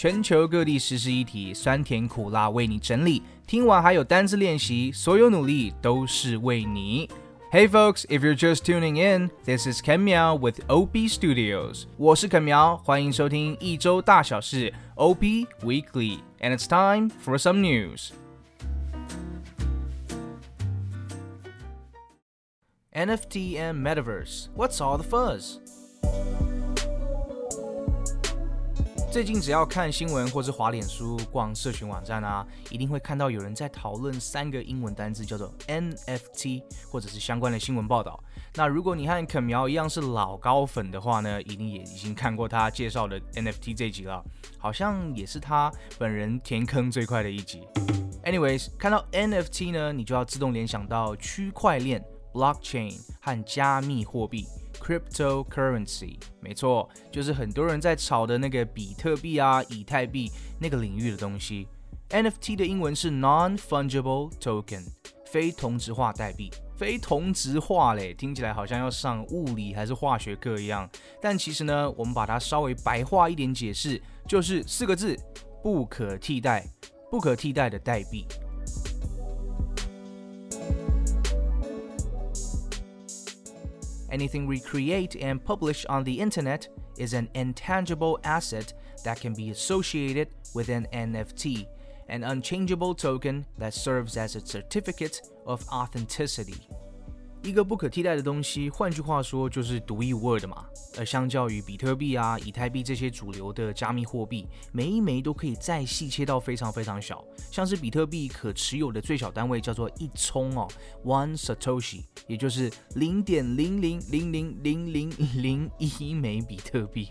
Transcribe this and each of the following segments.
全球各地时事议题，酸甜苦辣为你整理。听完还有单字练习，所有努力都是为你。Hey folks, if you're just tuning in, this is Ken Miao with OP Studios. 我是 Ken 苗，欢迎收听一周大小事 OP Weekly, and it's time for some news. NFT and Metaverse, what's all the fuzz? 最近只要看新闻或是滑脸书、逛社群网站啊，一定会看到有人在讨论三个英文单字，叫做 NFT，或者是相关的新闻报道。那如果你和肯苗一样是老高粉的话呢，一定也已经看过他介绍的 NFT 这集了，好像也是他本人填坑最快的一集。Anyways，看到 NFT 呢，你就要自动联想到区块链 （blockchain） 和加密货币。Cryptocurrency，没错，就是很多人在炒的那个比特币啊、以太币那个领域的东西。NFT 的英文是 Non-Fungible Token，非同质化代币。非同质化嘞，听起来好像要上物理还是化学课一样。但其实呢，我们把它稍微白话一点解释，就是四个字：不可替代。不可替代的代币。Anything we create and publish on the internet is an intangible asset that can be associated with an NFT, an unchangeable token that serves as a certificate of authenticity. 一个不可替代的东西，换句话说就是独一无二的嘛。而相较于比特币啊、以太币这些主流的加密货币，每一枚都可以再细切到非常非常小。像是比特币可持有的最小单位叫做一聪哦，one satoshi，也就是零点零零零零零零零一枚比特币。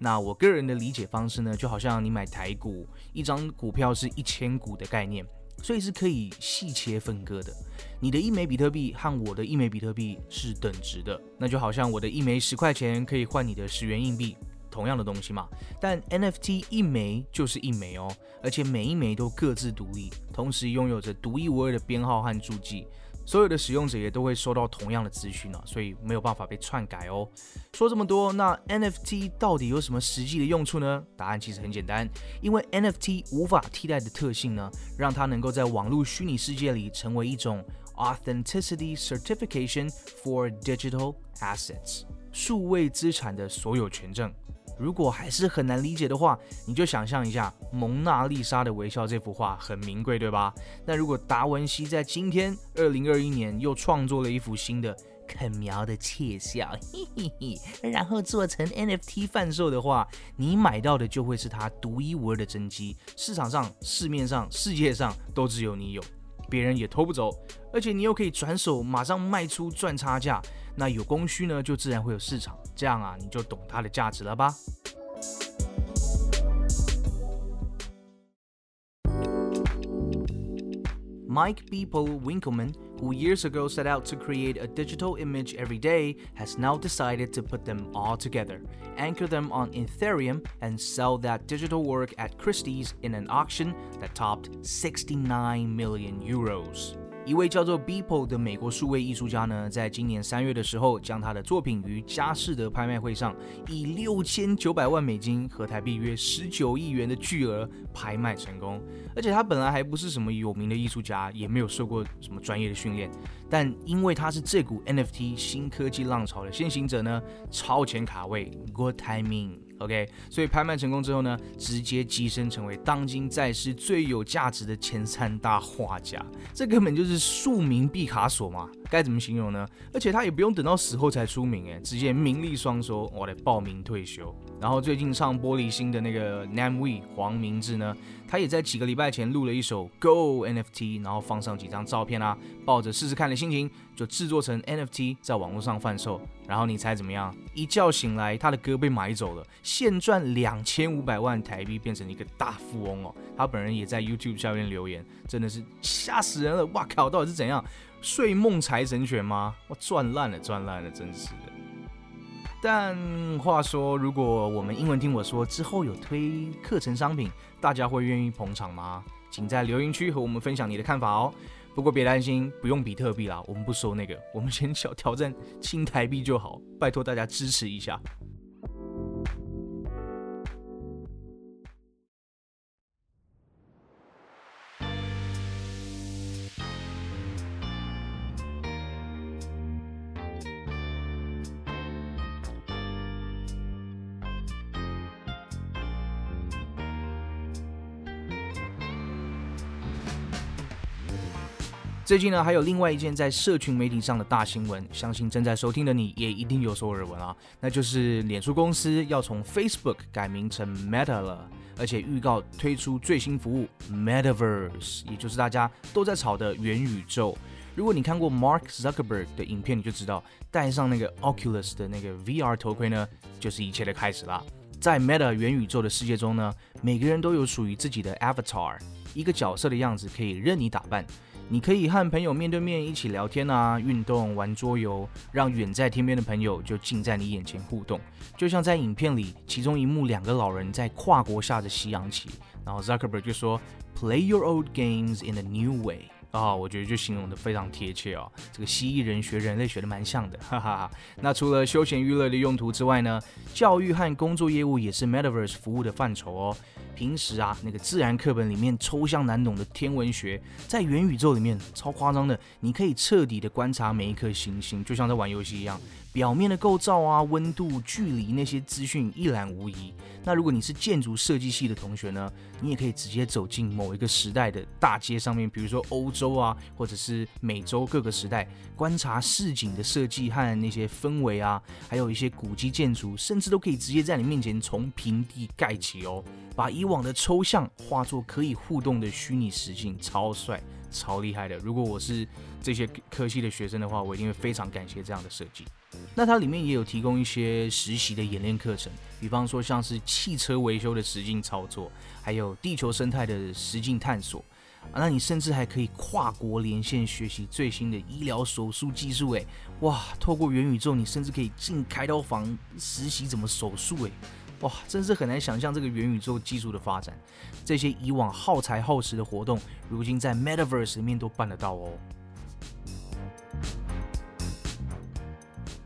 那我个人的理解方式呢，就好像你买台股，一张股票是一千股的概念。所以是可以细切分割的。你的一枚比特币和我的一枚比特币是等值的，那就好像我的一枚十块钱可以换你的十元硬币，同样的东西嘛。但 NFT 一枚就是一枚哦，而且每一枚都各自独立，同时拥有着独一无二的编号和注记。所有的使用者也都会收到同样的资讯呢，所以没有办法被篡改哦。说这么多，那 NFT 到底有什么实际的用处呢？答案其实很简单，因为 NFT 无法替代的特性呢，让它能够在网络虚拟世界里成为一种 Authenticity Certification for Digital Assets 数位资产的所有权证。如果还是很难理解的话，你就想象一下《蒙娜丽莎的微笑》这幅画很名贵，对吧？那如果达文西在今天二零二一年又创作了一幅新的肯苗的窃笑，嘿嘿嘿，然后做成 NFT 贩售的话，你买到的就会是它独一无二的真迹，市场上、市面上、世界上都只有你有，别人也偷不走，而且你又可以转手马上卖出赚差价。那有供需呢，就自然会有市场，这样啊，你就懂它的价值了吧。Mike Beeple Winkleman, who years ago set out to create a digital image every day, has now decided to put them all together, anchor them on Ethereum, and sell that digital work at Christie's in an auction that topped 69 million euros. 一位叫做 Beeple 的美国数位艺术家呢，在今年三月的时候，将他的作品于佳士得拍卖会上以六千九百万美金和台币约十九亿元的巨额拍卖成功。而且他本来还不是什么有名的艺术家，也没有受过什么专业的训练，但因为他是这股 NFT 新科技浪潮的先行者呢，超前卡位，Good timing。OK，所以拍卖成功之后呢，直接跻身成为当今在世最有价值的前三大画家，这根本就是庶民毕卡索嘛，该怎么形容呢？而且他也不用等到死后才出名，哎，直接名利双收，我来报名退休。然后最近唱玻璃心的那个 Nam We 黄明志呢，他也在几个礼拜前录了一首 Go NFT，然后放上几张照片啊，抱着试试看的心情，就制作成 NFT 在网络上贩售。然后你猜怎么样？一觉醒来，他的歌被买走了，现赚两千五百万台币，变成一个大富翁哦。他本人也在 YouTube 下面留言，真的是吓死人了！哇靠，到底是怎样？睡梦财神犬吗？我赚烂了，赚烂了，真是的。但话说，如果我们英文听我说之后有推课程商品，大家会愿意捧场吗？请在留言区和我们分享你的看法哦。不过别担心，不用比特币啦，我们不收那个，我们先小挑战新台币就好，拜托大家支持一下。最近呢，还有另外一件在社群媒体上的大新闻，相信正在收听的你也一定有所耳闻啊，那就是脸书公司要从 Facebook 改名成 Meta 了，而且预告推出最新服务 Metaverse，也就是大家都在炒的元宇宙。如果你看过 Mark Zuckerberg 的影片，你就知道戴上那个 Oculus 的那个 VR 头盔呢，就是一切的开始啦。在 Meta 元宇宙的世界中呢，每个人都有属于自己的 Avatar，一个角色的样子可以任你打扮。你可以和朋友面对面一起聊天啊，运动、玩桌游，让远在天边的朋友就近在你眼前互动，就像在影片里其中一幕，两个老人在跨国下着西洋棋，然后 Zuckerberg 就说：“Play your old games in a new way。”啊，我觉得就形容的非常贴切哦。这个蜥蜴人学人类学的蛮像的，哈哈哈。那除了休闲娱乐的用途之外呢，教育和工作业务也是 Metaverse 服务的范畴哦。平时啊，那个自然课本里面抽象难懂的天文学，在元宇宙里面超夸张的，你可以彻底的观察每一颗行星，就像在玩游戏一样。表面的构造啊、温度、距离那些资讯一览无遗。那如果你是建筑设计系的同学呢，你也可以直接走进某一个时代的大街上面，比如说欧洲啊，或者是美洲各个时代，观察市井的设计和那些氛围啊，还有一些古迹建筑，甚至都可以直接在你面前从平地盖起哦，把以往的抽象化作可以互动的虚拟实境，超帅、超厉害的。如果我是这些科系的学生的话，我一定会非常感谢这样的设计。那它里面也有提供一些实习的演练课程，比方说像是汽车维修的实境操作，还有地球生态的实境探索。啊，那你甚至还可以跨国连线学习最新的医疗手术技术。诶，哇，透过元宇宙，你甚至可以进开刀房实习怎么手术。诶，哇，真是很难想象这个元宇宙技术的发展。这些以往耗材耗时的活动，如今在 Metaverse 里面都办得到哦。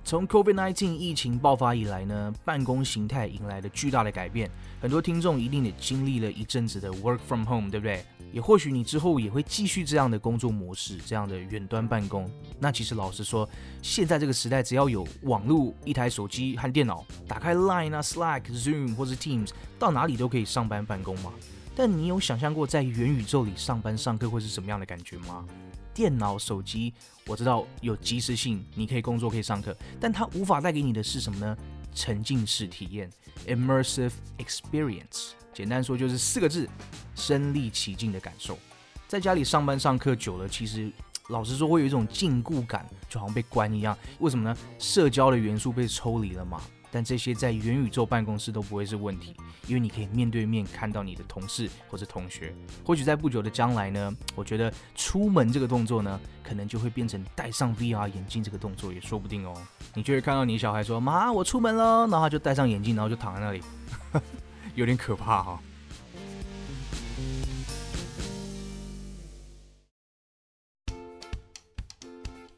从 COVID-19 疫情爆发以来呢，办公形态迎来了巨大的改变。很多听众一定也经历了一阵子的 work from home，对不对？也或许你之后也会继续这样的工作模式，这样的远端办公。那其实老实说，现在这个时代，只要有网络、一台手机和电脑，打开 Line 啊、Slack、Zoom 或者 Teams，到哪里都可以上班办公吗？但你有想象过在元宇宙里上班上课会是什么样的感觉吗？电脑、手机，我知道有即时性，你可以工作，可以上课，但它无法带给你的是什么呢？沉浸式体验 （immersive experience）。简单说就是四个字：身临其境的感受。在家里上班上课久了，其实老实说会有一种禁锢感，就好像被关一样。为什么呢？社交的元素被抽离了嘛。但这些在元宇宙办公室都不会是问题，因为你可以面对面看到你的同事或者同学。或许在不久的将来呢，我觉得出门这个动作呢，可能就会变成戴上 VR 眼镜这个动作也说不定哦。你就会看到你小孩说：“妈，我出门了。”然后他就戴上眼镜，然后就躺在那里，有点可怕哈。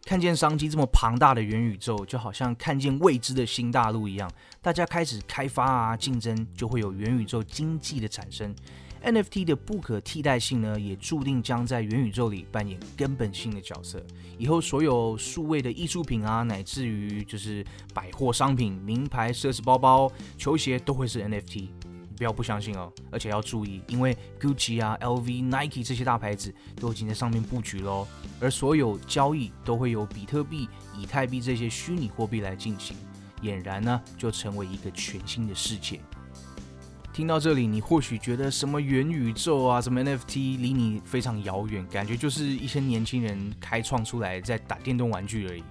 看见商机这么庞大的元宇宙，就好像看见未知的新大陆一样。大家开始开发啊，竞争就会有元宇宙经济的产生。NFT 的不可替代性呢，也注定将在元宇宙里扮演根本性的角色。以后所有数位的艺术品啊，乃至于就是百货商品、名牌奢侈包包、球鞋，都会是 NFT。不要不相信哦，而且要注意，因为 Gucci 啊、LV、Nike 这些大牌子都已经在上面布局喽。而所有交易都会由比特币、以太币这些虚拟货币来进行，俨然呢就成为一个全新的世界。听到这里，你或许觉得什么元宇宙啊、什么 NFT 离你非常遥远，感觉就是一些年轻人开创出来在打电动玩具而已。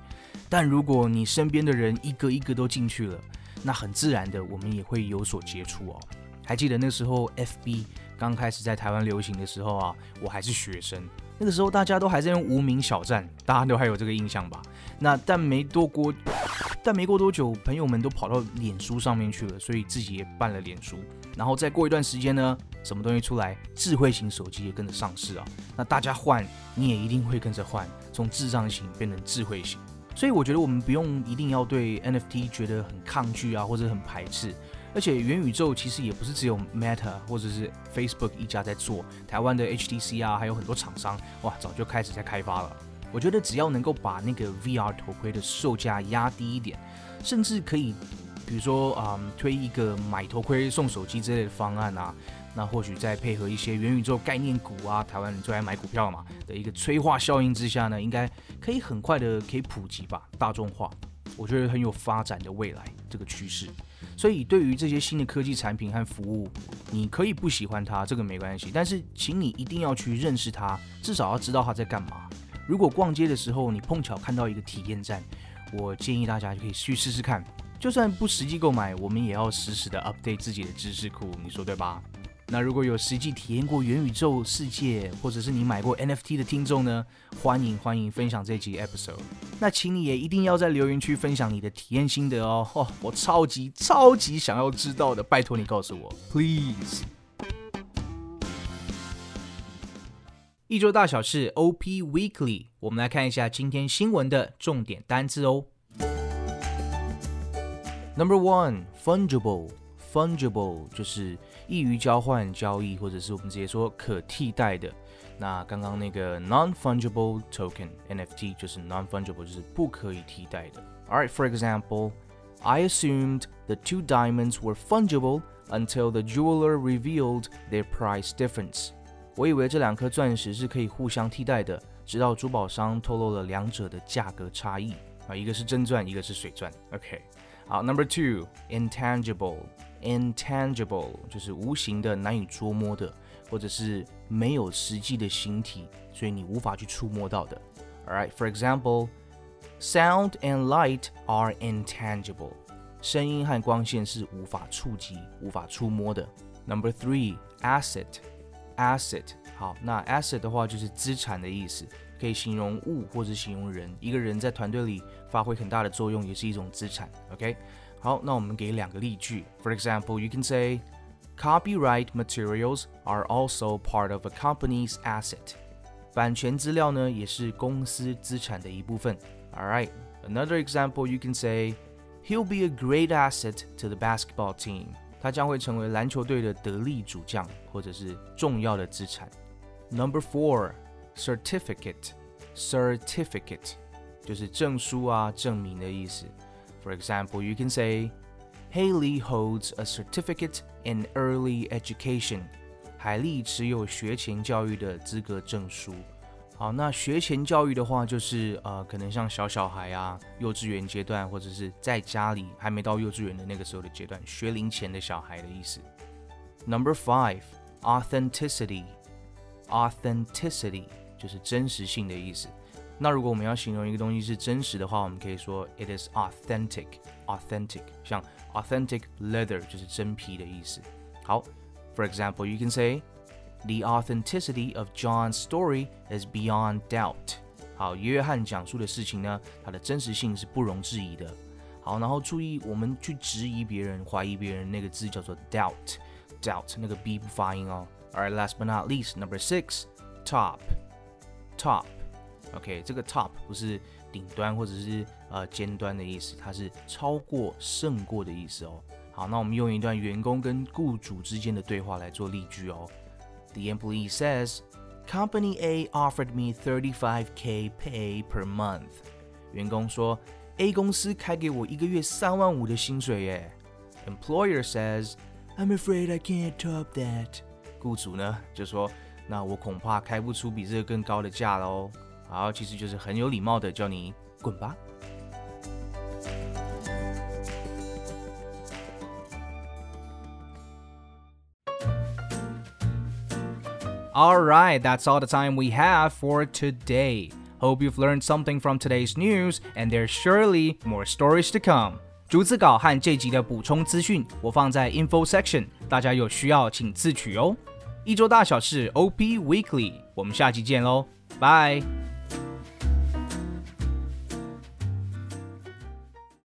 但如果你身边的人一个一个都进去了，那很自然的，我们也会有所接触哦。还记得那时候，FB 刚开始在台湾流行的时候啊，我还是学生，那个时候大家都还在用无名小站，大家都还有这个印象吧？那但没多过，但没过多久，朋友们都跑到脸书上面去了，所以自己也办了脸书。然后再过一段时间呢，什么东西出来，智慧型手机也跟着上市啊。那大家换，你也一定会跟着换，从智障型变成智慧型。所以我觉得我们不用一定要对 NFT 觉得很抗拒啊，或者很排斥。而且元宇宙其实也不是只有 Meta 或者是 Facebook 一家在做，台湾的 HTC 啊，还有很多厂商，哇，早就开始在开发了。我觉得只要能够把那个 VR 头盔的售价压低一点，甚至可以比如说啊，推一个买头盔送手机之类的方案啊，那或许再配合一些元宇宙概念股啊，台湾人最爱买股票嘛的一个催化效应之下呢，应该可以很快的可以普及吧，大众化。我觉得很有发展的未来这个趋势。所以对于这些新的科技产品和服务，你可以不喜欢它，这个没关系，但是请你一定要去认识它，至少要知道它在干嘛。如果逛街的时候你碰巧看到一个体验站，我建议大家就可以去试试看。就算不实际购买，我们也要实时的 update 自己的知识库，你说对吧？那如果有实际体验过元宇宙世界，或者是你买过 NFT 的听众呢？欢迎欢迎分享这集 episode。那请你也一定要在留言区分享你的体验心得哦。哦，我超级超级想要知道的，拜托你告诉我，please。一周大小事 OP Weekly，我们来看一下今天新闻的重点单字哦。Number one, fungible. Fungible 就是易于交换、交易，或者是我们直接说可替代的。那刚刚那个 non-fungible token NFT 就是 non-fungible，就是不可以替代的。Alright, for example, I assumed the two diamonds were fungible until the jeweler revealed their price difference. 我以为这两颗钻石是可以互相替代的，直到珠宝商透露了两者的价格差异啊，一个是真钻，一个是水钻。OK，好，Number intangible 就是无形的难以捉摸的或者是没有实际的形体所以你无法去触摸到的。All right for example sound and light are intangible 声音和光线是无法触及无法触摸的。Number three asset asset 好那 asset 的话就是资产的意思可以形容物或是形容人一个人在团队里发挥很大的作用也是一种资产 ok 好，那我们给两个例句。For example, you can say, copyright materials are also part of a company's asset. 版权资料呢也是公司资产的一部分。All right, another example, you can say, he'll be a great asset to the basketball team. 他将会成为篮球队的得力主将，或者是重要的资产。Number four, certificate, certificate 就是证书啊、证明的意思。 For example, you can say, Haley holds a certificate in early education. 海莉持有学前教育的资格证书。好，那学前教育的话，就是呃，可能像小小孩啊，幼稚园阶段，或者是在家里还没到幼稚园的那个时候的阶段，学龄前的小孩的意思。Number five, authenticity, authenticity 就是真实性的意思。 那如果我们要形容一个东西是真实的话，我们可以说 it is authentic, authentic。像 authentic leather 就是真皮的意思。好，for example, you can say. The authenticity of John's story is beyond doubt。好，约翰讲述的事情呢，它的真实性是不容置疑的。好，然后注意，我们去质疑别人、怀疑别人那个字叫做 doubt，doubt 那个 b 不发音哦。Alright, last but not least, number six, top, top. OK，这个 top 不是顶端或者是呃尖端的意思，它是超过、胜过的意思哦。好，那我们用一段员工跟雇主之间的对话来做例句哦。The employee says, Company A offered me 35k pay per month. 员工说，A 公司开给我一个月三万五的薪水耶。Employer says, I'm afraid I can't top that. 雇主呢就说，那我恐怕开不出比这个更高的价喽。好，其实就是很有礼貌的叫你滚吧。Alright, that's all the time we have for today. Hope you've learned something from today's news, and there's surely more stories to come. 逐字稿和这集的补充资讯，我放在 info section，大家有需要请自取哦。一周大小事 OP Weekly，我们下期见喽，拜。